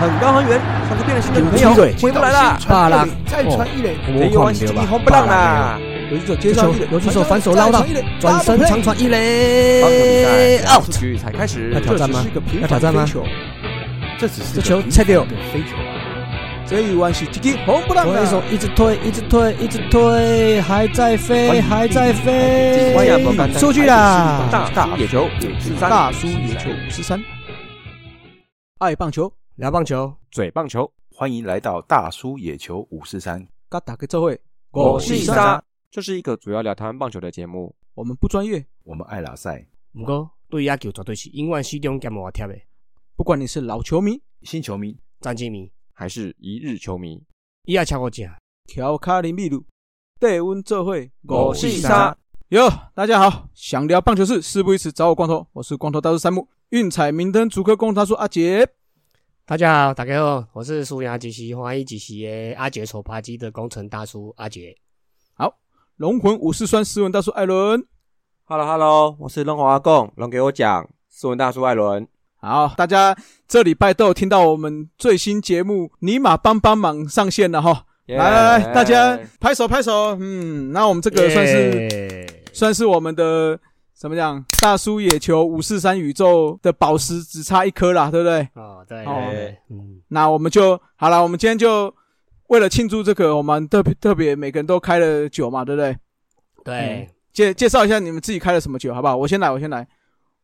很高很远，像是变了心的女朋友回不来了。巴拉，再传一垒，这一弯是一红不让啦。游击手接上一垒，游击手反手捞到，转身长传一垒，out。局才开始，要挑战吗？要挑战吗？这只是这球切掉，飞球。这一弯是直击红不让的，手一直推，一直推，一直推，还在飞，还在飞，出去啦！大叔野球五十三，大叔野球五十三，爱棒球，聊棒球，嘴棒球，欢迎来到大叔野球五四三。嘎打个这会，我是沙，这是一个主要聊台湾棒球的节目。我们不专业，我们爱拉赛。不过对野球绝对是永远始终兼无贴的。不管你是老球迷、新球迷、战绩迷。还是一日球迷，伊也超过正，调卡林秘鲁，带温做会，我是沙哟，大家好，想聊棒球事，事不宜迟，找我光头，我是光头大叔三木，运彩明灯主科工大叔阿杰。大家好，大家好，我是苏牙机器华裔机器的阿杰手扒鸡的工程大叔阿杰。好，龙魂武士酸斯文大叔艾伦。Hello Hello，我是龙华阿贡，龙给我讲，斯文大叔艾伦。好，大家这礼拜都有听到我们最新节目《尼玛帮帮忙》上线了哈！来来来，大家拍手拍手。嗯，那我们这个算是算是我们的怎么讲？大叔野球五四三宇宙的宝石只差一颗啦，对不对？哦，对。哦，嗯，那我们就好了。我们今天就为了庆祝这个，我们特别特别每个人都开了酒嘛，对不对？对。介介绍一下你们自己开了什么酒，好不好？我先来，我先来。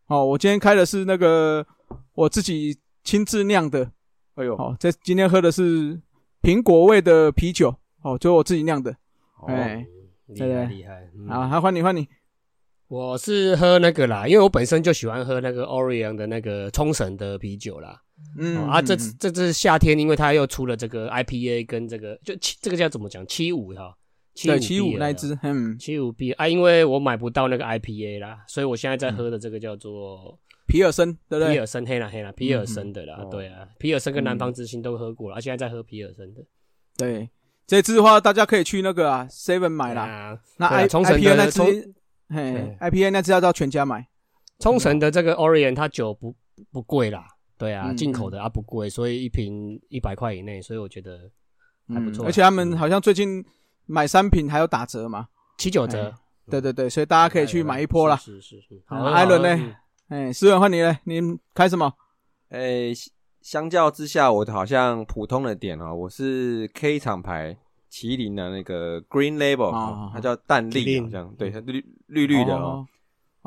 哦，我今天开的是那个。我自己亲自酿的，哎呦，好，这今天喝的是苹果味的啤酒，哦，就我自己酿的，哎，厉害厉害，好，好，换你换你，我是喝那个啦，因为我本身就喜欢喝那个 Orion 的那个冲绳的啤酒啦，嗯，啊，这这次夏天，因为它又出了这个 IPA 跟这个，就七这个叫怎么讲七五哈，七七五那支，嗯，七五 B 啊，因为我买不到那个 IPA 啦，所以我现在在喝的这个叫做。皮尔森，对不对？皮尔森，黑啦黑啦，皮尔森的啦，对啊，皮尔森跟南方之星都喝过了，而现在在喝皮尔森的。对，这次的话，大家可以去那个啊 Seven 买啦。那 I I P N 那支，嘿，IPA 那支要到全家买。冲绳的这个 Orion 它酒不不贵啦，对啊，进口的啊不贵，所以一瓶一百块以内，所以我觉得还不错。而且他们好像最近买三瓶还有打折嘛，七九折。对对对，所以大家可以去买一波啦。是是是。好，艾伦呢？哎，思文换你嘞，你开什么？哎，相较之下，我好像普通的点哦，我是 K 厂牌麒麟的那个 Green Label，它叫淡丽，好像对，它绿绿绿的哦。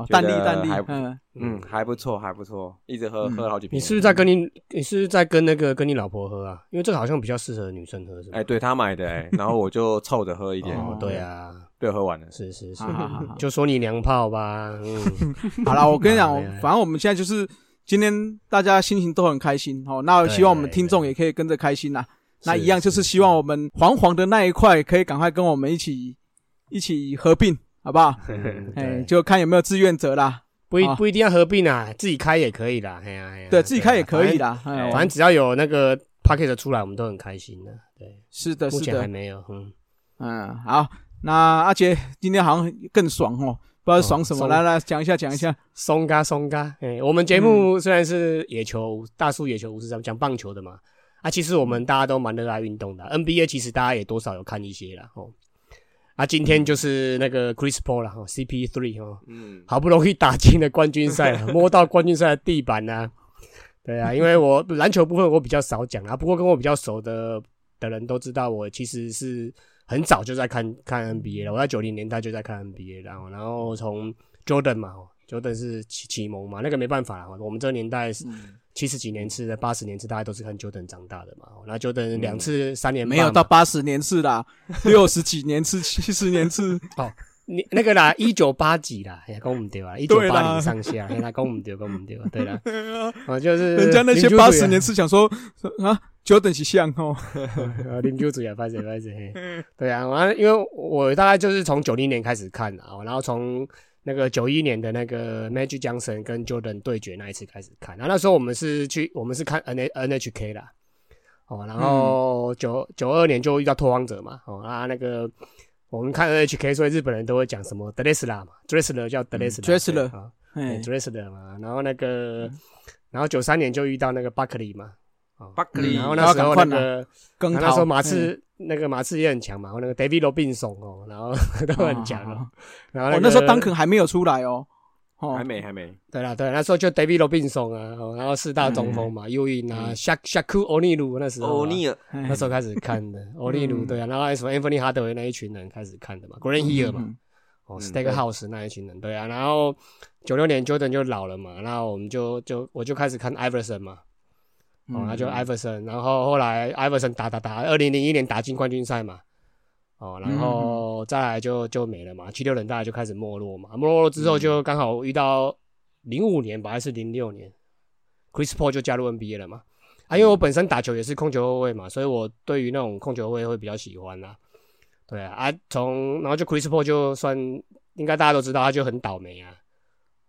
淡丽淡丽，嗯嗯，还不错，还不错，一直喝喝了好几瓶。你是不是在跟你，你是不是在跟那个跟你老婆喝啊？因为这个好像比较适合女生喝，是吧？哎，对她买的，哎，然后我就凑着喝一点。哦对啊，被喝完了。是是是，就说你娘炮吧。嗯，好了，我跟你讲，反正我们现在就是今天大家心情都很开心哦。那希望我们听众也可以跟着开心呐。那一样就是希望我们黄黄的那一块可以赶快跟我们一起一起合并。好不好？哎，就看有没有志愿者啦，不一不一定要合并啊，自己开也可以啦。哎呀对自己开也可以啦。反正只要有那个 p a c k e t 出来，我们都很开心的。对，是的，目前还没有。嗯嗯，好，那阿杰今天好像更爽哦，不知道爽什么，来来讲一下讲一下。松嘎松嘎，哎，我们节目虽然是野球大叔野球五十三讲棒球的嘛，啊，其实我们大家都蛮热爱运动的，NBA 其实大家也多少有看一些啦。哦。啊，今天就是那个 Chris Paul 了哈，CP Three 哈，嗯，好不容易打进了冠军赛，摸到冠军赛的地板呢。对啊，因为我篮球部分我比较少讲啊，不过跟我比较熟的的人都知道，我其实是很早就在看看 NBA 了。我在九零年代就在看 NBA，然后然后从 Jordan 嘛，Jordan 是启启蒙嘛，那个没办法，我们这个年代是。七十几年次的，八十年次，大家都是看久等长大的嘛。那久等两次三年，没有到八十年次啦，六十几年次，七十年次。哦，你那个啦，一九八几啦，哎，讲唔对啊，一九八零上下，哎，讲唔对，讲唔对，对啦。啊，就是人家那些八十年次想说啊，久等是像哦，林九主也发生发生，对啊，完，因为我大概就是从九零年开始看啊，然后从。那个九一年的那个 Magic Johnson 跟 Jordan 对决那一次开始看，然后那时候我们是去我们是看 N N H K 啦，哦，然后九九二年就遇到拓荒者嘛，哦啊那个我们看 N H K，所以日本人都会讲什么 Dressler 嘛，Dressler 叫 Dressler，Dressler 啊，哎 Dressler 嘛，然后那个然后九三年就遇到那个 Buckley 嘛，巴克利，然后那时候那个，那时候马刺那个马刺也很强嘛，然后那个 David Robinson 哦，然后 都很强哦。然后那时候 Duncan 还没有出来哦，还没还没。对啦对，那时候就 David Robinson 啊，然后四大中锋嘛，尤因啊，Shaq Shaq O'Neal 那时候，O'Neal。那时候开始看的，O'Neal 对啊，然后什么 Anthony Hardaway 那一群人开始看的嘛，Green Hill 嘛，哦，Stackhouse 那一群人对啊，然后九六年 Jordan 就老了嘛，然后我们就就我就开始看 Iverson 嘛。哦，那就艾弗森，然后后来艾弗森打打打，二零零一年打进冠军赛嘛，哦，然后再来就就没了嘛，七六人大概就开始没落嘛，没落之后就刚好遇到零五年吧，还是零六年，Chris Paul 就加入 NBA 了嘛，啊，因为我本身打球也是控球后卫嘛，所以我对于那种控球后卫会比较喜欢啦，对啊，啊，从然后就 Chris Paul 就算应该大家都知道，他就很倒霉啊。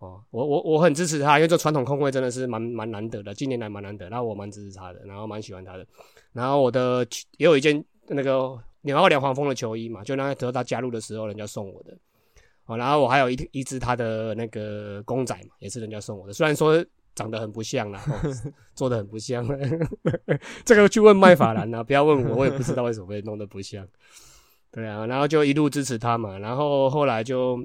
哦，我我我很支持他，因为这传统控卫真的是蛮蛮难得的，近年来蛮难得，然后我蛮支持他的，然后蛮喜欢他的，然后我的也有一件那个纽奥良黄蜂的球衣嘛，就那时候他加入的时候人家送我的，哦，然后我还有一一只他的那个公仔嘛，也是人家送我的，虽然说长得很不像啦，做的很不像，这个去问麦法兰啊，不要问我，我也不知道为什么会弄得不像，对啊，然后就一路支持他嘛，然后后来就，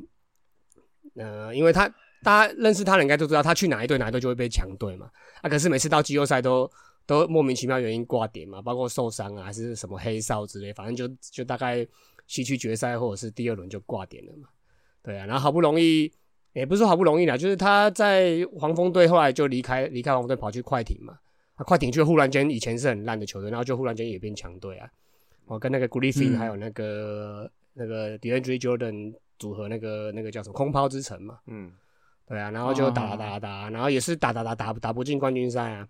呃，因为他。大家认识他的应该都知道，他去哪一队哪一队就会被强队嘛。啊，可是每次到季后赛都都莫名其妙原因挂点嘛，包括受伤啊，还是什么黑哨之类，反正就就大概西区决赛或者是第二轮就挂点了嘛。对啊，然后好不容易，也不是说好不容易啦，就是他在黄蜂队后来就离开离开黄蜂队跑去快艇嘛。啊，快艇就忽然间以前是很烂的球队，然后就忽然间也变强队啊。我跟那个 Griffin 还有那个那个 DeAndre Jordan 组合，那个那个叫什么空抛之城嘛。嗯。对啊，然后就打打打，然后也是打打打打打不进冠军赛啊，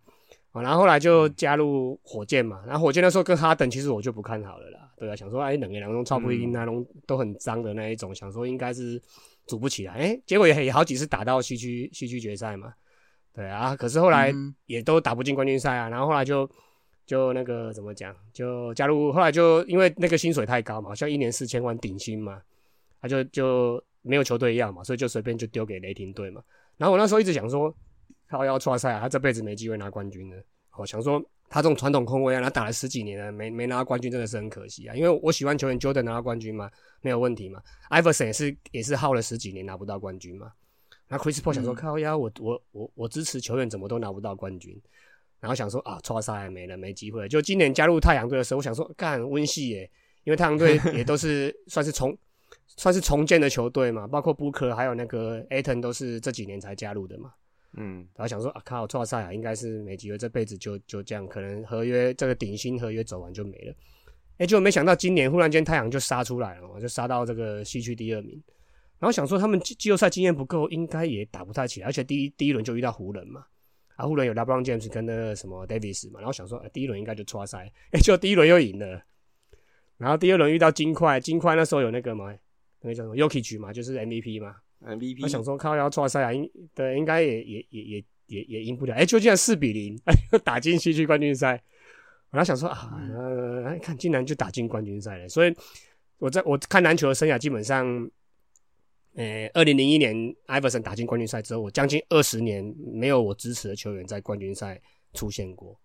然后后来就加入火箭嘛，然后火箭那时候跟哈登其实我就不看好了啦，对啊，想说哎两个两种超不赢那种都很脏的那一种，想说应该是组不起来，哎，结果也也好几次打到西区西区决赛嘛，对啊，可是后来也都打不进冠军赛啊，然后后来就就那个怎么讲，就加入后来就因为那个薪水太高嘛，好像一年四千万顶薪嘛，他就就。没有球队要嘛，所以就随便就丢给雷霆队嘛。然后我那时候一直想说，他要出赛啊，他这辈子没机会拿冠军了。我想说，他这种传统控卫啊，他打了十几年了，没没拿冠军，真的是很可惜啊。因为我喜欢球员 Jordan 拿到冠军嘛，没有问题嘛。Iverson 也是也是耗了十几年拿不到冠军嘛。那 Chris Paul 想说，靠呀，我我我我支持球员怎么都拿不到冠军，然后想说啊，出赛没了，没机会了。就今年加入太阳队的时候，我想说干温系耶，因为太阳队 也都是算是从。算是重建的球队嘛，包括布克还有那个艾顿都是这几年才加入的嘛。嗯，然后想说啊，靠，错赛啊，应该是没机会，这辈子就就这样，可能合约这个顶薪合约走完就没了。哎，就没想到今年忽然间太阳就杀出来了，就杀到这个西区第二名。然后想说他们季后赛经验不够，应该也打不太起来，而且第一第一轮就遇到湖人嘛，啊，湖人有 LeBron James 跟那个什么 Davis 嘛，然后想说第一轮应该就错赛，哎，就第一轮又赢了。然后第二轮遇到金块，金块那时候有那个嘛。那叫什么 Yuki 局嘛，就是 MVP 嘛，MVP。我想说，靠，要抓赛啊，应对应该也也也也也也赢不了。哎，就这样四比零，打进西区冠军赛。我想说啊，看竟然就打进冠军赛了。所以我在我看篮球的生涯，基本上，呃，二零零一年艾弗森打进冠军赛之后，我将近二十年没有我支持的球员在冠军赛出现过。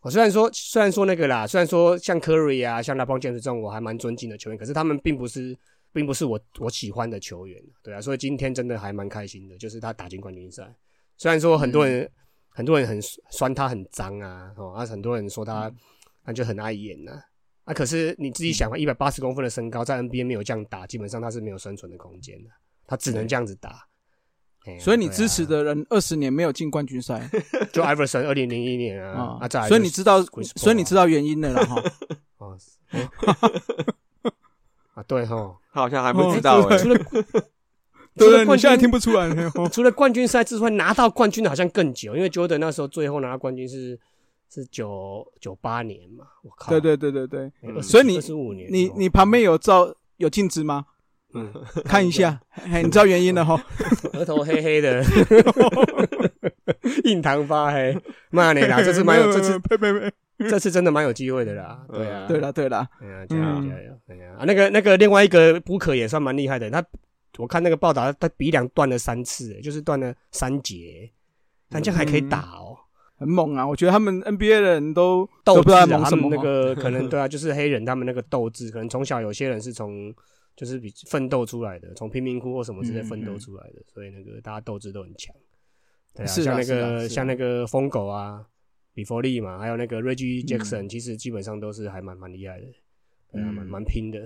我虽然说虽然说那个啦，虽然说像 Curry 啊，像拉邦詹姆斯这种我还蛮尊敬的球员，可是他们并不是。并不是我我喜欢的球员，对啊，所以今天真的还蛮开心的，就是他打进冠军赛。虽然说很多人很多人很酸他很脏啊，哦，啊，很多人说他那就很碍眼呐，啊，可是你自己想，一百八十公分的身高在 NBA 没有这样打，基本上他是没有生存的空间的，他只能这样子打。所以你支持的人二十年没有进冠军赛，就 Iverson 二零零一年啊，啊，所以你知道，所以你知道原因的了哈。啊，对哈，他好像还不知道哎。除了，除了冠军，现在听不出来。除了冠军赛之外，拿到冠军的好像更久，因为 Jordan 那时候最后拿到冠军是是九九八年嘛。我靠！对对对对对。所以你十五年，你你旁边有照有镜子吗？嗯，看一下，你知道原因了哈。额头黑黑的，印堂发黑。骂你啦，这次蛮有，这次呸呸呸。这次真的蛮有机会的啦，对啊，对了对了，哎呀加油加油，哎呀。啊那个那个另外一个布克也算蛮厉害的，他我看那个报道，他鼻梁断了三次，就是断了三节，但这样还可以打哦。很猛啊！我觉得他们 NBA 的人都斗志啊，他们那个可能对啊，就是黑人他们那个斗志，可能从小有些人是从就是比奋斗出来的，从贫民窟或什么之类奋斗出来的，所以那个大家斗志都很强。对啊，像那个像那个疯狗啊，比佛利嘛，还有那个 Reggie Jackson，其实基本上都是还蛮蛮厉害的，对啊，蛮蛮拼的。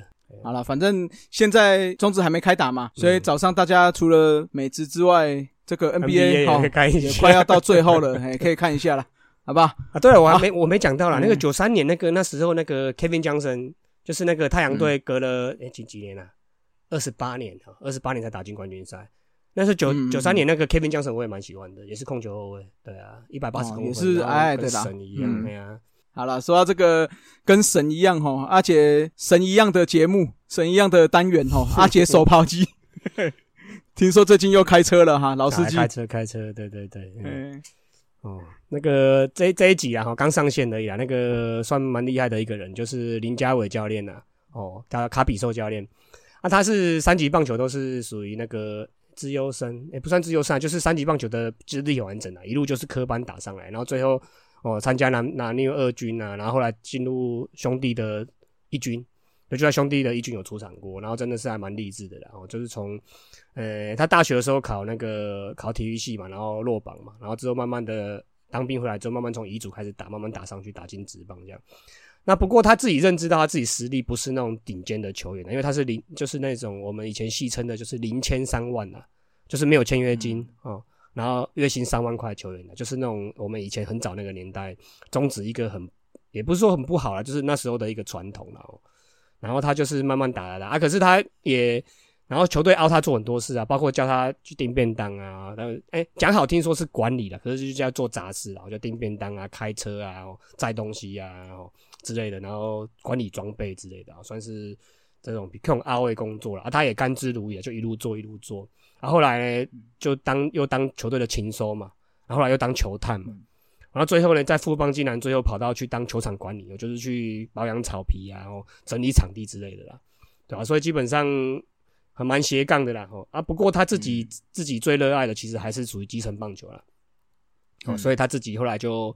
好了，反正现在中职还没开打嘛，所以早上大家除了美职之外，这个 NBA 好也快要到最后了，可以看一下了，好不好？啊，对了，我还没我没讲到啦，那个九三年那个那时候那个 Kevin Johnson，就是那个太阳队隔了哎几几年啊，二十八年哈，二十八年才打进冠军赛。那是九九三年那个 Kevin Johnson，我也蛮喜欢的，也是控球后卫，对啊，一百八十公分，也是矮矮的啦，神一样，对啊。好了，说到这个跟神一样哈，阿杰神一样的节目，神一样的单元哈，阿杰手抛机，听说最近又开车了哈，老司机。开车开车，对对对，嗯，哦，那个这这一集啊哈，刚上线而已啊，那个算蛮厉害的一个人，就是林家伟教练呐，哦，他卡比兽教练，啊，他是三级棒球都是属于那个资优生，也不算资优生，就是三级棒球的资历完整啊，一路就是科班打上来，然后最后。哦，参加南南六二军啊，然后后来进入兄弟的一军，就在兄弟的一军有出场过，然后真的是还蛮励志的。然后就是从，呃，他大学的时候考那个考体育系嘛，然后落榜嘛，然后之后慢慢的当兵回来之后，慢慢从乙组开始打，慢慢打上去，打进职棒这样。那不过他自己认知到他自己实力不是那种顶尖的球员因为他是零，就是那种我们以前戏称的就是零签三万啊，就是没有签约金啊。然后月薪三万块球员的，就是那种我们以前很早那个年代，终止一个很，也不是说很不好了，就是那时候的一个传统了。哦然后他就是慢慢打打打啊，可是他也，然后球队凹他做很多事啊，包括叫他去订便当啊，然后哎讲好听说是管理的，可是就叫做杂事啊，就订便当啊、开车啊、载东西啊之类的，然后管理装备之类的，啊算是这种比这种阿位工作了啊，他也甘之如饴，就一路做一路做。然后后来就当又当球队的勤收嘛，然后来又当球探嘛，然后最后呢，在富邦竟然最后跑到去当球场管理，就是去保养草皮啊，然后整理场地之类的啦，对吧？所以基本上还蛮斜杠的啦，哦啊，不过他自己自己最热爱的其实还是属于基层棒球啦，哦，所以他自己后来就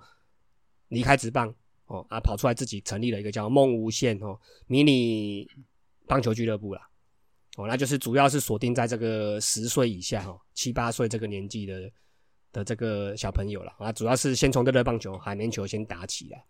离开职棒，哦啊，跑出来自己成立了一个叫梦无限哦迷你棒球俱乐部啦。哦，那就是主要是锁定在这个十岁以下哈，七八岁这个年纪的的这个小朋友了啊，主要是先从这个棒球、海绵球先打起来，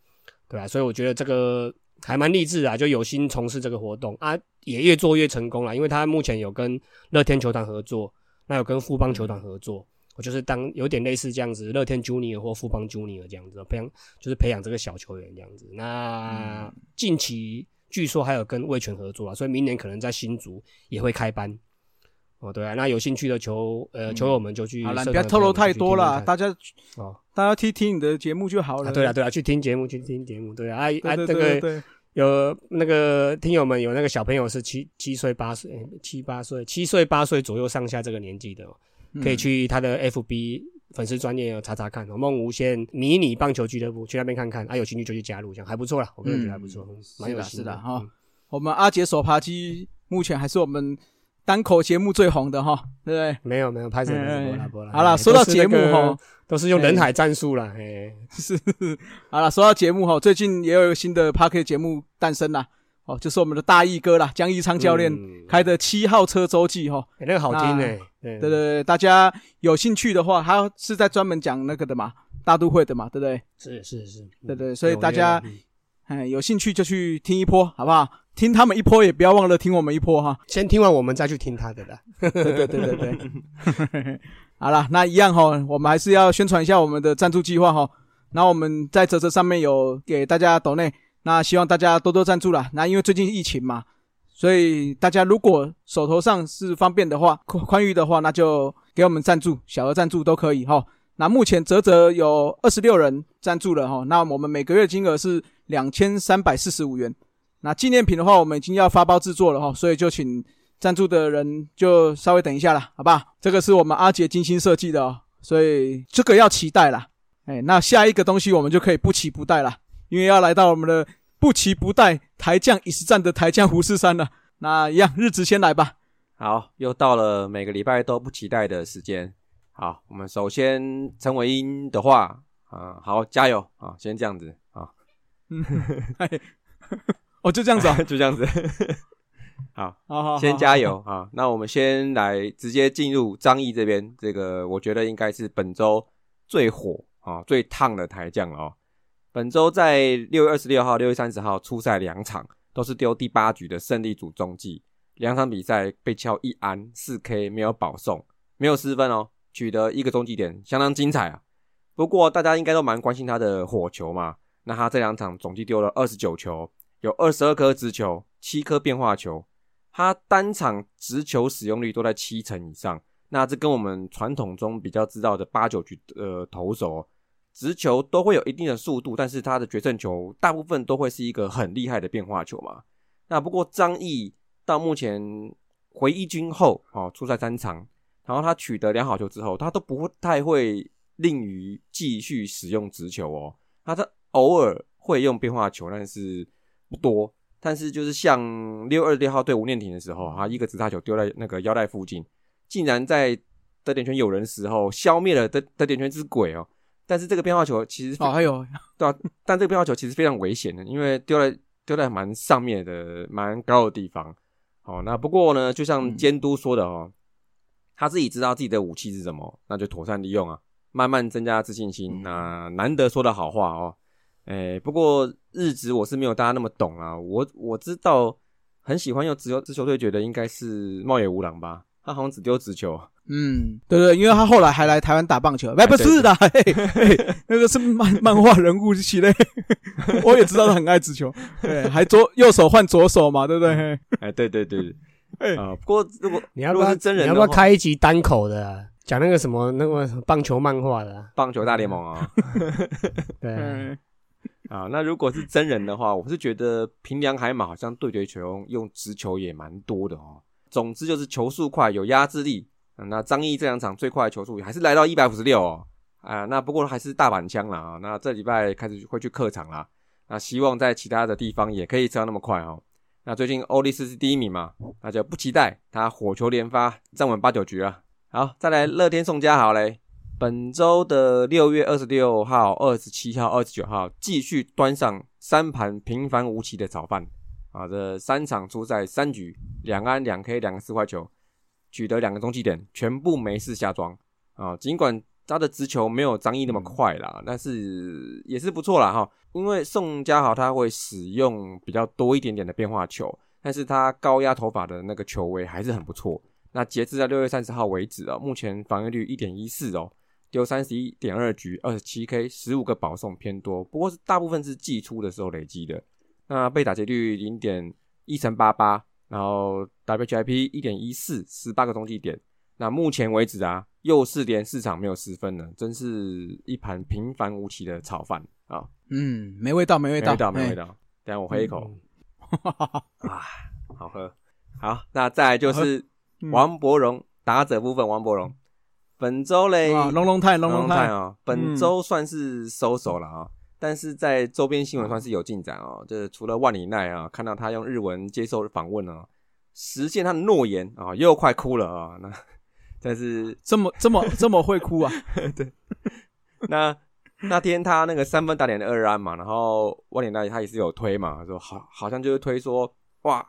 对吧？所以我觉得这个还蛮励志啊，就有心从事这个活动。啊，也越做越成功了。因为他目前有跟乐天球团合作，那有跟富邦球团合作，我就是当有点类似这样子，乐天 Junior 或富邦 Junior 这样子培养，就是培养这个小球员这样子。那近期。据说还有跟魏权合作啊，所以明年可能在新竹也会开班。哦，对啊，那有兴趣的球呃球友们就去。好了，不要透露太多了，大家哦，大家听听你的节目就好了。对啊，对啊，去听节目，去听节目。对啊，啊，这个有那个听友们有那个小朋友是七七岁八岁七八岁七岁八岁左右上下这个年纪的，可以去他的 FB。粉丝专业查查看，梦无限迷你棒球俱乐部去那边看看，啊，有兴趣就去加入，这样还不错啦，我个人觉得还不错，蛮有是的哈。我们阿杰手扒鸡目前还是我们单口节目最红的哈，对不对？没有没有，拍什么波波好了，说到节目哈，都是用人海战术啦，哎，是。好了，说到节目哈，最近也有一个新的 p a r k 节目诞生啦，哦，就是我们的大义哥啦，江一昌教练开的七号车周记哈，那个好听哎。对对对，大家有兴趣的话，他是在专门讲那个的嘛，大都会的嘛，对不对？是是是，对对，所以大家哎有兴趣就去听一波，好不好？听他们一波，也不要忘了听我们一波哈。先听完我们再去听他的啦。对对对对对。好了，那一样哈，我们还是要宣传一下我们的赞助计划哈。那我们在泽泽上面有给大家抖内，那希望大家多多赞助啦。那因为最近疫情嘛。所以大家如果手头上是方便的话，宽宽裕的话，那就给我们赞助，小额赞助都可以哈。那目前泽泽有二十六人赞助了哈，那我们每个月金额是两千三百四十五元。那纪念品的话，我们已经要发包制作了哈，所以就请赞助的人就稍微等一下了，好吧？这个是我们阿杰精心设计的哦，所以这个要期待啦。哎，那下一个东西我们就可以不期不待了，因为要来到我们的。不期不待，台将已是战的台将胡适山了。那一样，日子先来吧。好，又到了每个礼拜都不期待的时间。好，我们首先陈伟英的话，啊，好，加油啊！先这样子啊，嗯，哦，就这样子啊，就这样子。好，好好，先加油啊！那我们先来直接进入张毅这边，这个我觉得应该是本周最火啊、最烫的台将了哦。本周在六月二十六号、六月三十号出赛两场，都是丢第八局的胜利组中继，两场比赛被敲一安四 K，没有保送，没有失分哦，取得一个中继点，相当精彩啊。不过大家应该都蛮关心他的火球嘛，那他这两场总计丢了二十九球，有二十二颗直球，七颗变化球。他单场直球使用率都在七成以上，那这跟我们传统中比较知道的八九局呃投手哦直球都会有一定的速度，但是他的决胜球大部分都会是一个很厉害的变化球嘛。那不过张毅到目前回一军后哦，出赛三场，然后他取得良好球之后，他都不太会吝于继续使用直球哦，他他偶尔会用变化球，但是不多。但是就是像六二六号对吴念婷的时候，他一个直插球丢在那个腰带附近，竟然在得点圈有人时候消灭了得得点圈之鬼哦。但是这个变化球其实哦还有对啊，但这个变化球其实非常危险的，因为丢在丢在蛮上面的蛮高的地方。哦，那不过呢，就像监督说的哦，他自己知道自己的武器是什么，那就妥善利用啊，慢慢增加自信心。那难得说的好话哦。哎，不过日职我是没有大家那么懂啊。我我知道很喜欢用直球直球对决的应该是茂野无郎吧，他好像只丢直球。嗯，对对，因为他后来还来台湾打棒球，哎，不是的，那个是漫漫画人物系列，我也知道他很爱直球，对，还左右手换左手嘛，对不对？哎，对对对，哎啊，不过如果你要不要真人，你要不要开一集单口的，讲那个什么那个棒球漫画的棒球大联盟啊？对。啊，啊那如果是真人的话，我是觉得平良海马好像对决球用直球也蛮多的哦。总之就是球速快，有压制力。那张毅这两场最快的球速还是来到一百五十六哦。啊，那不过还是大板枪了啊。那这礼拜开始会去客场啦。那希望在其他的地方也可以吃到那么快哦。那最近欧力斯是第一名嘛，那就不期待他火球连发站稳八九局了。好，再来乐天宋家豪嘞。本周的六月二十六号、二十七号、二十九号，继续端上三盘平凡无奇的早饭啊！这三场出赛三局，两安两 K 两个四块球，取得两个中继点，全部没事下庄啊！尽管他的直球没有张毅那么快啦，但是也是不错啦哈。因为宋家豪他会使用比较多一点点的变化球，但是他高压头发的那个球位还是很不错。那截至到六月三十号为止啊，目前防御率一点一四哦。丢三十一点二局，二十七 K，十五个保送偏多，不过是大部分是季初的时候累积的。那被打劫率零点一乘八八，然后 WHIP 一点一四，十八个中继点。那目前为止啊，又是连四场没有失分了，真是一盘平凡无奇的炒饭啊！嗯，没味道，没味道，没味道，没味道。等下我喝一口，啊，好喝。好，那再来就是王伯荣打者部分，王伯荣。本周嘞，龙龙泰，龙龙泰啊，本周算是收手了啊，但是在周边新闻算是有进展哦。就是除了万里奈啊，看到他用日文接受访问啊，实现他的诺言啊，又快哭了啊。那 但是这么这么这么会哭啊？对。那那天他那个三分打脸的二安嘛，然后万里奈他也是有推嘛，说好好像就是推说哇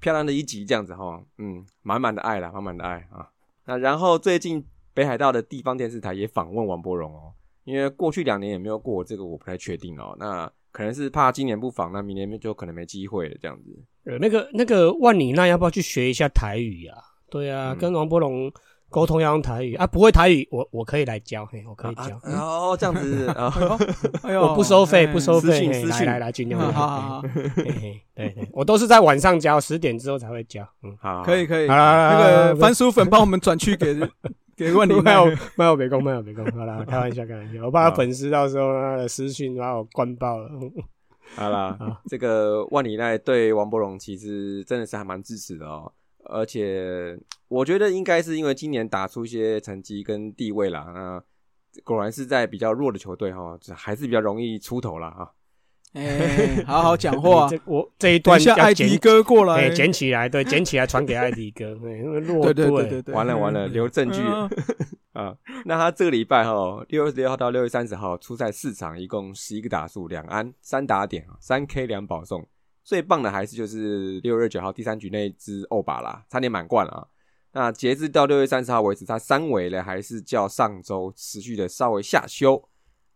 漂亮的一集这样子哈，嗯，满满的爱啦，满满的爱啊。那然后最近。北海道的地方电视台也访问王柏荣哦，因为过去两年也没有过，这个我不太确定哦。那可能是怕今年不访，那明年就可能没机会了这样子。呃，那个那个万里那要不要去学一下台语啊？对啊，跟王柏荣沟通要用台语啊，不会台语我我可以来教，嘿，我可以教。哦，这样子，哎呦，我不收费，不收费，来来来，尽量。好好好，对对，我都是在晚上教，十点之后才会教。嗯，好，可以可以。那个番薯粉帮我们转去给。给问你没有没有没功没有没功，好啦，开玩笑开玩笑，我怕他粉丝到时候他的私讯把我关爆了。好啦，这个万里奈对王柏荣其实真的是还蛮支持的哦，而且我觉得应该是因为今年打出一些成绩跟地位啦，那果然是在比较弱的球队哈，还是比较容易出头了啊。哎，好好讲话。这我这一段叫艾迪哥过来，捡起来，对，捡起来传给艾迪哥。对对对对对，完了完了，留证据。啊，那他这个礼拜哈，六月十六号到六月三十号出赛四场，一共十一个打数，两安三打点三 K 两保送。最棒的还是就是六月九号第三局那支欧巴啦，差点满贯了啊。那截至到六月三十号为止，他三围呢还是较上周持续的稍微下修，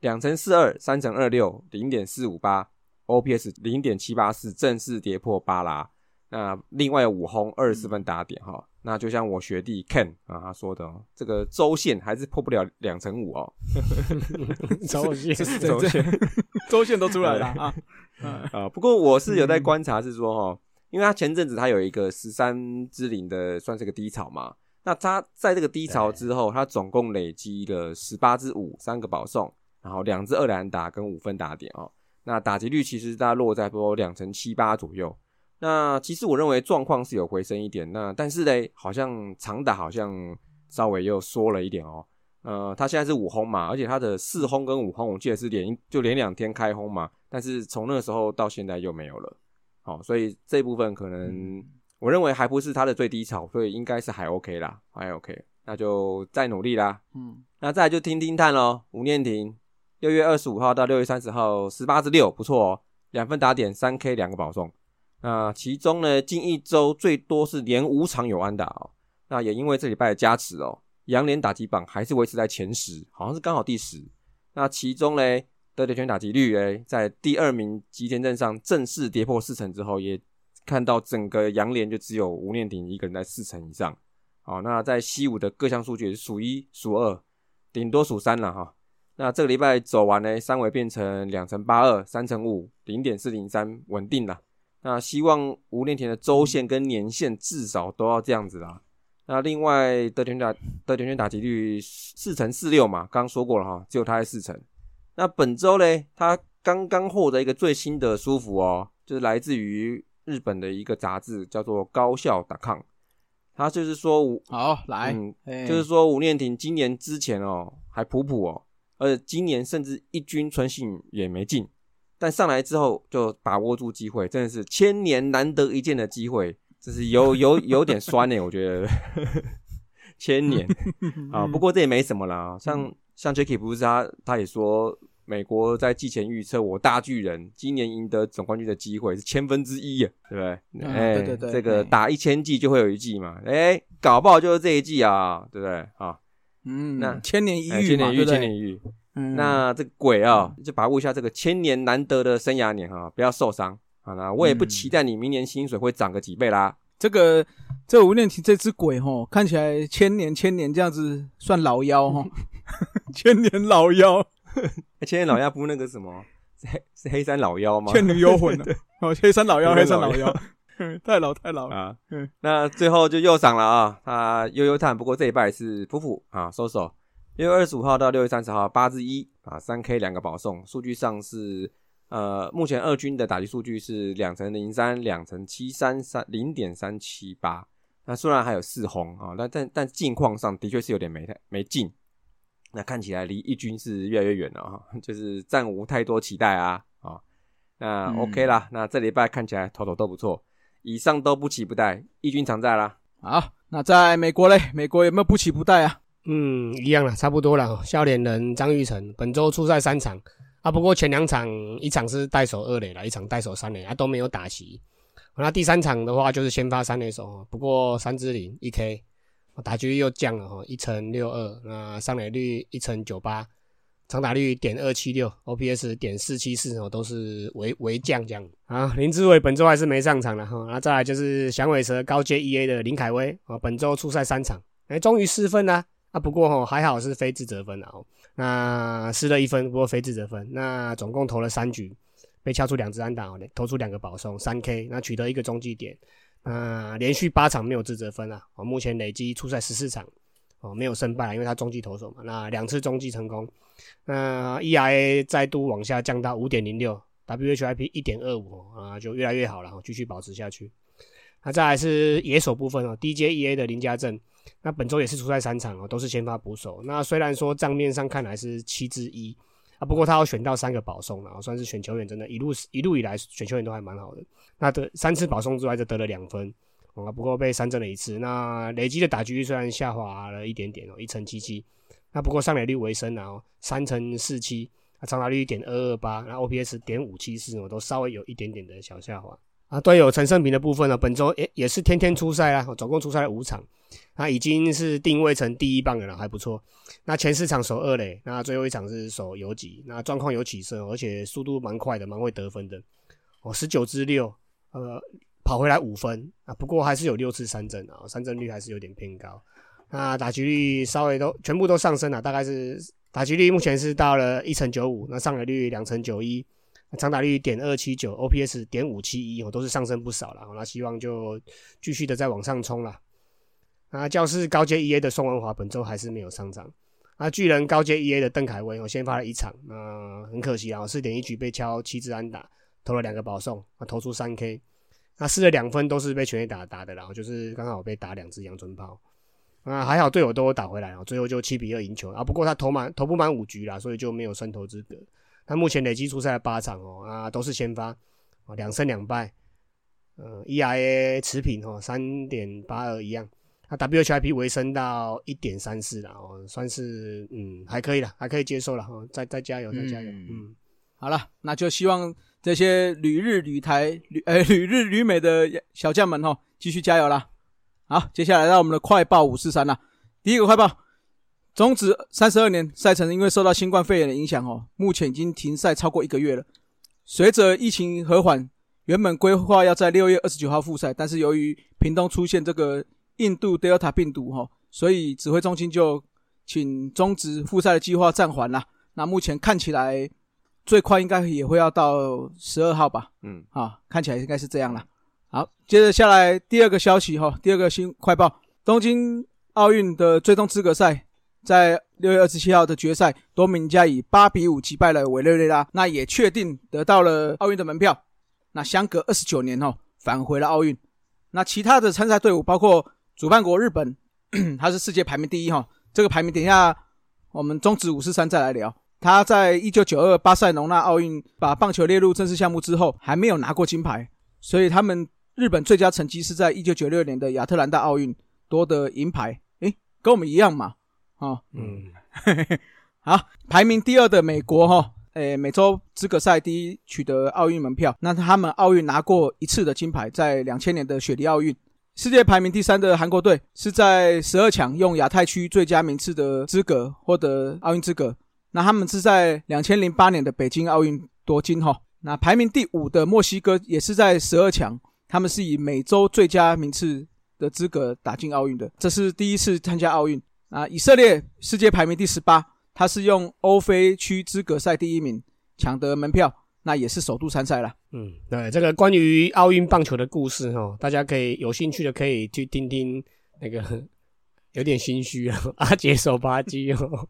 两乘四二，三乘二六，零点四五八，OPS 零点七八四，正式跌破八啦。那另外五轰二十四分打点哈。那就像我学弟 Ken 啊他说的哦，这个周线还是破不了两成五哦。周线 周线 周线都出来了啊啊！不过我是有在观察，是说哈，因为他前阵子他有一个十三之零的算是个低潮嘛。那他在这个低潮之后，他总共累积了十八支五，三个保送，然后两支二连打跟五分打点哦。那打击率其实大概落在不两成七八左右。那其实我认为状况是有回升一点，那但是呢，好像长打好像稍微又缩了一点哦。呃，他现在是五轰嘛，而且他的四轰跟五轰，我记得是连就连两天开轰嘛，但是从那个时候到现在又没有了。好，所以这部分可能我认为还不是他的最低潮，所以应该是还 OK 啦，还 OK，那就再努力啦。嗯，那再来就听听看喽。吴念婷，六月二十五号到六月三十号，十八至六，不错哦，两分打点，三 K 两个保送。那其中呢，近一周最多是连五场有安打哦。那也因为这礼拜的加持哦，杨连打击榜还是维持在前十，好像是刚好第十。那其中呢，得点圈打击率诶，在第二名吉田镇上正式跌破四成之后，也看到整个杨连就只有吴念鼎一个人在四成以上。好，那在西武的各项数据是数一数二，顶多数三了哈。那这个礼拜走完呢，三维变成两乘八二，三乘五，零点四零三，稳定了。那希望吴念田的周线跟年线至少都要这样子啦。那另外德田打德田圈打击率四乘四六嘛，刚刚说过了哈，只有他在四成。那本周嘞，他刚刚获得一个最新的舒服哦，就是来自于日本的一个杂志，叫做高校打抗。他就是说吴好来，就是说吴念婷今年之前哦还普普哦，而且今年甚至一军春训也没进。但上来之后就把握住机会，真的是千年难得一见的机会，这是有有有点酸呢，我觉得 千年 啊，不过这也没什么啦。像像 Jacky 不是他，他也说美国在季前预测，我大巨人今年赢得总冠军的机会是千分之一啊，对不对？哎，对对对，这个打一千季就会有一季嘛，哎，搞不好就是这一季啊，对不对？啊，嗯，那千年一遇千年一遇，千年一遇。嗯那这个鬼啊，就把握一下这个千年难得的生涯年哈，不要受伤。好啦，我也不期待你明年薪水会涨个几倍啦。这个这吴念婷这只鬼哈，看起来千年千年这样子算老妖哈，千年老妖，千年老妖不是那个什么，是是黑山老妖吗？倩女幽魂的 哦，黑山老妖，黑山老妖，太老太老啊。那最后就又涨了啊，他悠悠叹，不过这一拜是普普啊，收手。六月二十五号到六月三十号，八至一啊，三 K 两个保送，数据上是呃，目前二军的打击数据是两成零三，两成七三三零点三七八。那虽然还有四红啊，但但但近况上的确是有点没太没进。那看起来离一军是越来越远了哈，就是暂无太多期待啊啊。那 OK 啦，那这礼拜看起来头头都不错，以上都不期不待，一军常在啦。好，那在美国嘞，美国有没有不期不待啊？嗯，一样了，差不多了。笑脸人张玉成本周出赛三场啊，不过前两场一场是带手二垒了，一场带手三垒啊，都没有打齐。那第三场的话就是先发三垒手，不过三支零一 K，打局又降了哈，一成六二，那上垒率一成九八，长打率点二七六，OPS 点四七四哦，都是微微降降啊。林志伟本周还是没上场了哈，那再来就是响尾蛇高阶 EA 的林凯威啊，本周出赛三场，哎，终于失分了。啊，不过哈还好是非自责分啊，那失了一分，不过非自责分。那总共投了三局，被敲出两支安打哦，投出两个保送，三 K，那取得一个中继点。啊，连续八场没有自责分啊，哦，目前累积出赛十四场，哦，没有胜败，因为他中继投手嘛。那两次中继成功，那 ERA 再度往下降到五点零六，WHIP 一点二五啊，就越来越好了，继续保持下去。那再来是野手部分哦，DJEA 的林家正。那本周也是出赛三场哦，都是先发捕手。那虽然说账面上看来是七之一啊，不过他要选到三个保送了，算是选球员真的，一路一路以来选球员都还蛮好的。那得三次保送之外，就得了两分啊，不过被三振了一次。那累积的打击率虽然下滑了一点点哦，一成七七，那不过上垒率为升啊，三成四七，啊长打率一点二二八，那 OPS 点五七四，哦都稍微有一点点的小下滑。啊，队友陈胜平的部分呢，本周也也是天天出赛啊，总共出赛了五场，那已经是定位成第一棒的了，还不错。那前四场守二垒，那最后一场是守游击，那状况有起色，而且速度蛮快的，蛮会得分的。哦，十九支六，呃，跑回来五分啊，不过还是有六次三振啊，三振率还是有点偏高。那打击率稍微都全部都上升了，大概是打击率目前是到了一成九五，那上垒率两成九一。长打率点二七九，OPS 点五七一，哦，都是上升不少了。那希望就继续的再往上冲了。那教室高阶 EA 的宋文华本周还是没有上场。那巨人高阶 EA 的邓凯威，我先发了一场，那很可惜啊，四点一局被敲七支安打，投了两个保送，啊，投出三 K。那失了两分都是被全垒打打的，然后就是刚好被打两支阳春炮。啊，还好队友都打回来，然后最后就七比二赢球啊。不过他投满投不满五局啦，所以就没有胜投资格。他目前累计出赛八场哦，啊都是先发，啊两胜两败，呃 ERA 持平哦，三点八二一样，那 WHIP 回升到一点三四了哦，算是嗯还可以了，还可以接受了哦，再再加油再加油，嗯，好了，那就希望这些旅日旅台旅呃 旅日旅美的小将们哦，继续加油啦。好，接下来到我们的快报五四三了，第一个快报。中职三十二年赛程因为受到新冠肺炎的影响哦，目前已经停赛超过一个月了。随着疫情和缓，原本规划要在六月二十九号复赛，但是由于屏东出现这个印度 Delta 病毒哈，所以指挥中心就请中职复赛的计划暂缓了。那目前看起来最快应该也会要到十二号吧？嗯，啊，看起来应该是这样了。好，接着下来第二个消息哈，第二个新快报：东京奥运的最终资格赛。在六月二十七号的决赛，多米尼加以八比五击败了委内瑞拉，那也确定得到了奥运的门票。那相隔二十九年哦，返回了奥运。那其他的参赛队伍包括主办国日本，它是世界排名第一哈。这个排名等一下我们终止五四三再来聊。他在一九九二巴塞隆纳奥运把棒球列入正式项目之后，还没有拿过金牌，所以他们日本最佳成绩是在一九九六年的亚特兰大奥运夺得银牌。诶，跟我们一样嘛。哦，嗯，好，排名第二的美国哈，诶，美洲资格赛第一取得奥运门票，那他们奥运拿过一次的金牌，在两千年的雪梨奥运。世界排名第三的韩国队是在十二强用亚太区最佳名次的资格获得奥运资格，那他们是在两千零八年的北京奥运夺金哈。那排名第五的墨西哥也是在十二强，他们是以美洲最佳名次的资格打进奥运的，这是第一次参加奥运。啊，以色列世界排名第十八，他是用欧非区资格赛第一名抢得门票，那也是首度参赛了。嗯，对，这个关于奥运棒球的故事哈，大家可以有兴趣的可以去听听那个有点心虚啊，阿杰手扒鸡哦，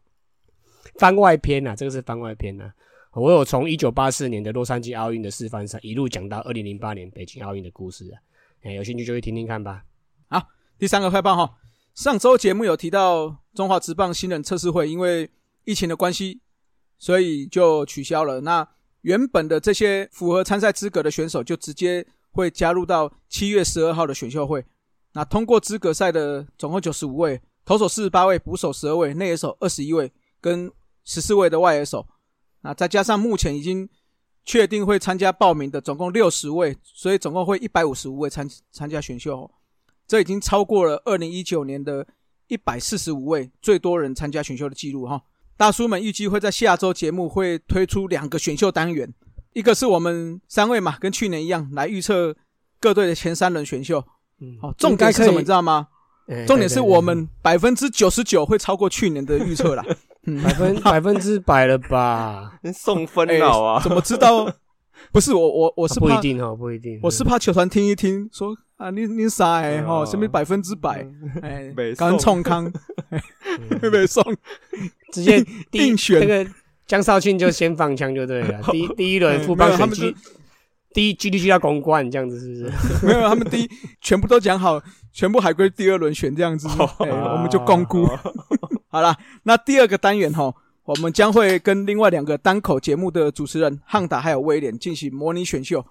番外篇呐，这个是番外篇呐。我有从一九八四年的洛杉矶奥运的示范赛一路讲到二零零八年北京奥运的故事啊，哎，有兴趣就去听听看吧。好，第三个快报哈。上周节目有提到中华职棒新人测试会，因为疫情的关系，所以就取消了。那原本的这些符合参赛资格的选手，就直接会加入到七月十二号的选秀会。那通过资格赛的总共九十五位，投手四十八位，捕手十二位，内野手二十一位，跟十四位的外野手。那再加上目前已经确定会参加报名的总共六十位，所以总共会一百五十五位参参加选秀。这已经超过了二零一九年的一百四十五位最多人参加选秀的记录哈。大叔们预计会在下周节目会推出两个选秀单元，一个是我们三位嘛，跟去年一样来预测各队的前三轮选秀。嗯，好，重点是什么你知道吗？重点是我们百分之九十九会超过去年的预测啦。百分 百分之百了吧？送分了啊？怎么知道？不是我我我是不一定哦，不一定。我是怕球团听一听说。啊，你你傻哎哦，什么百分之百？哎，刚冲康，没送，直接定选那个江少庆就先放枪就对了。第第一轮副帮选举，第一 G D G 要公关这样子是不是？没有，他们第一全部都讲好，全部海归第二轮选这样子，我们就公估。好了，那第二个单元哈，我们将会跟另外两个单口节目的主持人汉达还有威廉进行模拟选秀，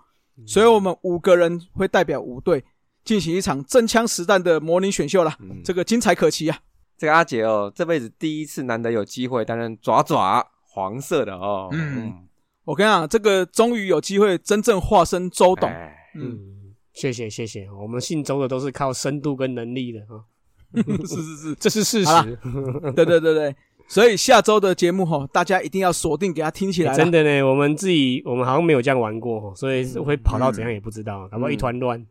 所以我们五个人会代表五队。进行一场真枪实弹的模拟选秀了，这个精彩可期啊！这个阿杰哦，这辈子第一次难得有机会担任爪爪黄色的哦。嗯，我跟你讲，这个终于有机会真正化身周董。嗯，谢谢谢谢，我们姓周的都是靠深度跟能力的啊。是是是，这是事实。对对对对，所以下周的节目哈，大家一定要锁定给他听起来。真的呢，我们自己我们好像没有这样玩过，所以会跑到怎样也不知道，搞不好一团乱。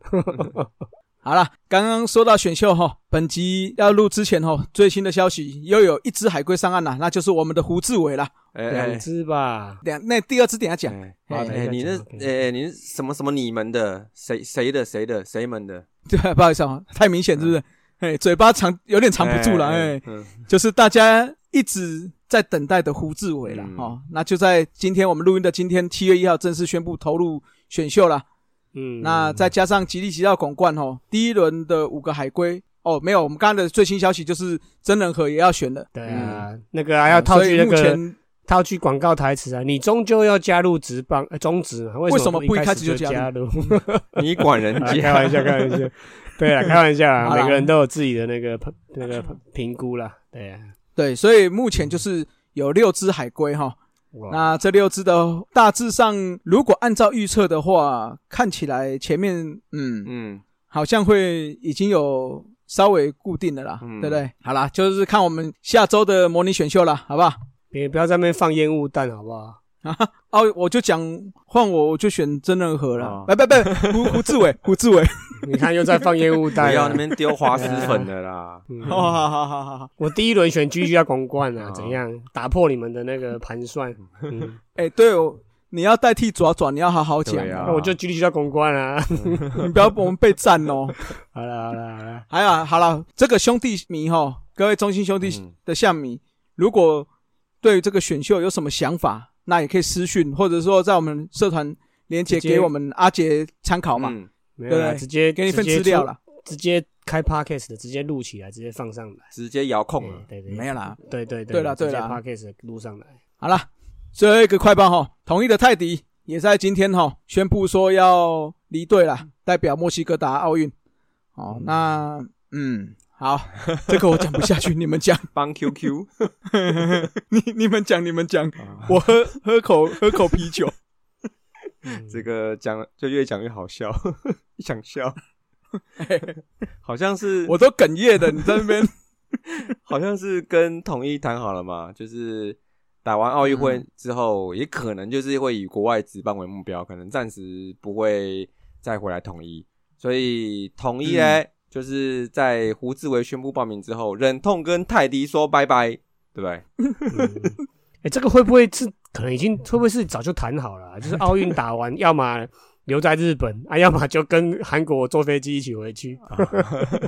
好了，刚刚说到选秀哈，本集要录之前哈，最新的消息又有一只海龟上岸了，那就是我们的胡志伟了。两只吧，两那第二只等下讲。哎，你那哎，你是什么什么你们的？谁谁的？谁的？谁们的？对，不好意思啊，太明显是不是？哎，嘴巴藏有点藏不住了，哎，就是大家一直在等待的胡志伟了哦。那就在今天我们录音的今天，七月一号正式宣布投入选秀了。嗯，那再加上吉利吉到广冠哦，第一轮的五个海龟哦，没有，我们刚刚的最新消息就是真人和也要选了。对啊，那个还要套句那个套句广告台词啊，你终究要加入职棒，终止为什么不一开始就加入？你管人家？开玩笑，开玩笑。对啊，开玩笑啊，每个人都有自己的那个那个评估啦。对啊，对，所以目前就是有六只海龟哈。那这六只的大致上，如果按照预测的话，看起来前面嗯嗯，好像会已经有稍微固定的啦，对不对？好啦，就是看我们下周的模拟选秀了，好不好？别不要在那边放烟雾弹，好不好？啊哦，我就讲换我，我就选真人和了。哎不不，胡胡志伟，胡志伟，你看又在放烟雾弹，不要那边丢滑石粉的啦。好好好好好好，我第一轮选 G G 要公冠啊，怎样打破你们的那个盘算？哎，对哦，你要代替爪爪，你要好好讲。那我就 G G 要公冠啊，你不要我们被占哦。好了好了好了，还有好了，这个兄弟迷哈，各位中心兄弟的象迷，如果对这个选秀有什么想法？那也可以私讯，或者说在我们社团连接给我们阿杰参考嘛，对不对？直接给你份资料了，直接开 podcast 的，直接录起来，直接放上来，直接遥控了，对对，没有啦，对对对了对了，podcast 录上来，好了，最后一个快报哈，统一的泰迪也在今天哈宣布说要离队了，代表墨西哥打奥运，哦，那嗯。好，这个我讲不下去，你们讲。帮 QQ，你你们讲，你们讲，我喝喝口喝口啤酒。这个讲就越讲越好笑，想笑。好像是我都哽咽的，你在那边，好像是跟统一谈好了嘛，就是打完奥运会之后，也可能就是会以国外职棒为目标，可能暂时不会再回来统一，所以统一嘞。就是在胡志伟宣布报名之后，忍痛跟泰迪说拜拜，对不对？哎，这个会不会是可能已经会不会是早就谈好了？就是奥运打完，要么留在日本啊，要么就跟韩国坐飞机一起回去。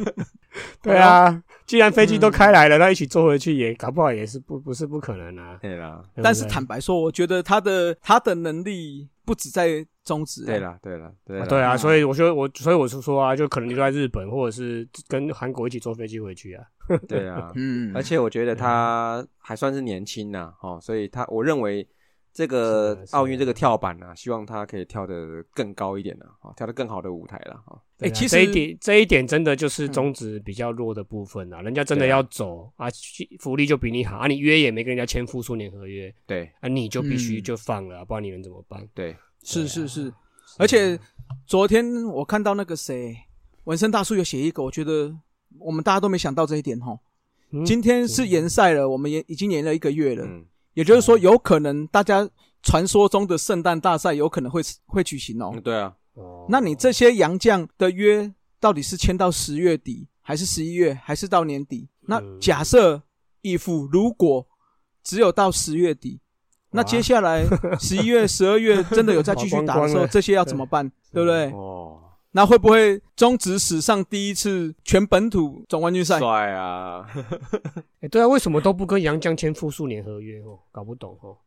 对啊，既然飞机都开来了，那一起坐回去也搞不好也是不不是不可能啊。对啦，但是坦白说，我觉得他的他的能力不止在。终止。对了，对了，对对啊，所以我觉得我，所以我是说啊，就可能留在日本，或者是跟韩国一起坐飞机回去啊。对啊，嗯，而且我觉得他还算是年轻呐，哦，所以他我认为这个奥运这个跳板呢，希望他可以跳得更高一点呢，哦，跳得更好的舞台了，哈。哎，其实这一点这一点真的就是中止比较弱的部分啊，人家真的要走啊，福利就比你好啊，你约也没跟人家签复数年合约，对，啊，你就必须就放了，不然你能怎么办？对。是是是，而且昨天我看到那个谁，纹身大叔有写一个，我觉得我们大家都没想到这一点哈。今天是延赛了，我们也已经延了一个月了，也就是说有可能大家传说中的圣诞大赛有可能会会举行哦。对啊，那你这些洋将的约到底是签到十月底，还是十一月，还是到年底？那假设义父如果只有到十月底。那接下来 十一月、十二月真的有再 继续打的时候，这些要怎么办？对不对？哦，那会不会终止史上第一次全本土总冠军赛？帅啊！哎，对啊，为什么都不跟杨江签复数年合约？哦，搞不懂哦。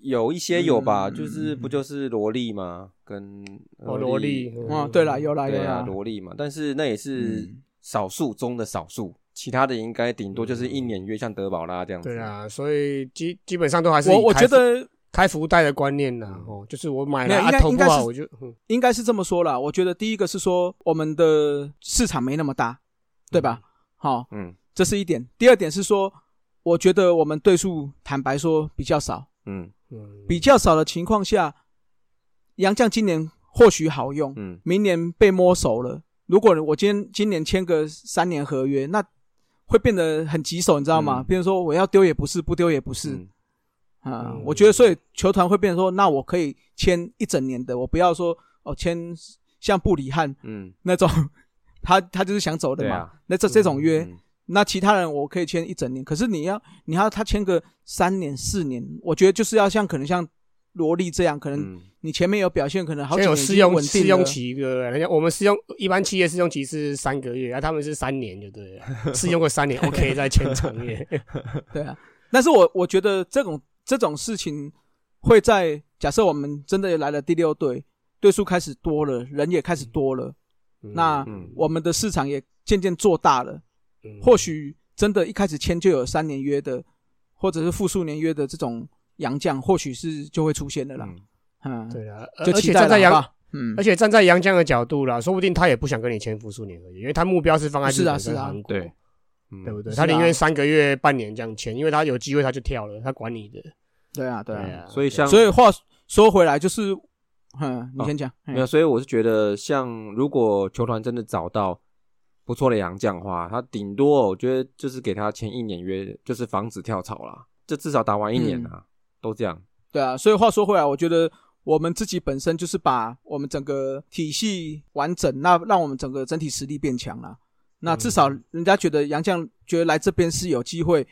有一些有吧，就是不就是萝莉吗？跟哦萝莉哦，对了，有啦有啦，萝莉嘛。但是那也是少数中的少数。其他的应该顶多就是一年约，像德宝拉这样子。对啊，所以基基本上都还是我我觉得开福袋的观念呢，哦，就是我买了啊，投不好我就应该是这么说啦。我觉得第一个是说我们的市场没那么大，对吧？好，嗯，这是一点。第二点是说，我觉得我们对数坦白说比较少，嗯嗯，比较少的情况下，杨绛今年或许好用，嗯明年被摸熟了。如果我今天今年签个三年合约，那会变得很棘手，你知道吗？嗯。比如说我要丢也不是，不丢也不是。嗯。啊。嗯。我觉得，所以球团会变成说，那我可以签一整年的，我不要说哦签像布里汉嗯，那种，他他就是想走的嘛。啊，那这这种约，嗯。那其他人我可以签一整年，可是你要你要他签个三年四年，我觉得就是要像可能像罗莉这样，可能嗯。你前面有表现，可能好先几有试用。试用期，对不对？人家我们试用一般企业试用期是三个月，啊，他们是三年，就对了，试用个三年，OK 再签长约。对啊，但是我我觉得这种这种事情会在假设我们真的来了第六队，队数开始多了，人也开始多了，那嗯。我们的市场也渐渐做大了，嗯。或许真的一开始签就有三年约的，或者是复数年约的这种洋将，或许是就会出现的啦。嗯嗯，对啊，就而期待了，好且站在杨？嗯而，且站在杨绛的角度啦，说不定他也不想跟你签复数年合约，因为他目标是放在日本是啊是啊跟韩国，对，嗯对不对？他宁愿三个月、半年这样签，因为他有机会他就跳了，他管你的。对啊，对对啊。啊，所以像所以话说回来，就是，嗯，你先讲。没有，所以我是觉得，像如果球团真的找到不错的洋将的话，他顶多我觉得就是给他签一年约，就是防止跳槽啦，就至少打完一年嗯啊，都这样。对啊，所以话说回来，我觉得我们自己本身就是把我们整个体系完整，那让我们整个整体实力变强了。那至少人家觉得杨绛觉得来这边是有机会，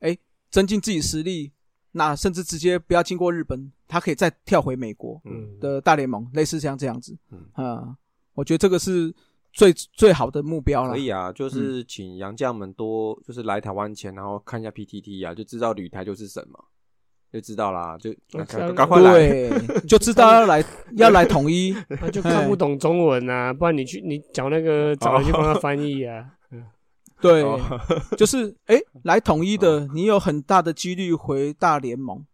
哎，增进自己实力，那甚至直接不要经过日本，他可以再跳回美国嗯的大联盟，类似像这样子。嗯嗯，我觉得这个是最最好的目标了。可以啊，就是请杨将们多就是来台湾前，然后看一下 PTT 啊，就知道旅台就是什么，就知道啦，就赶快来。对，就知道要来 要来统一。他就看不懂中文啊，不然你去你找那个找人去帮他翻译啊。对，哦就是哎，来统一的，你有很大的几率回大联盟。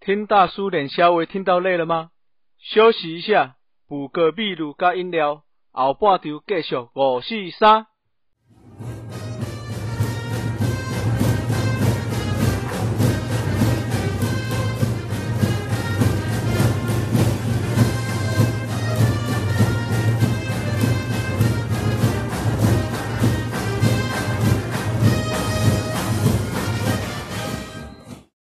听大叔脸稍微听到累了吗？休息一下，补个秘鲁加饮料，后半场继续五四三。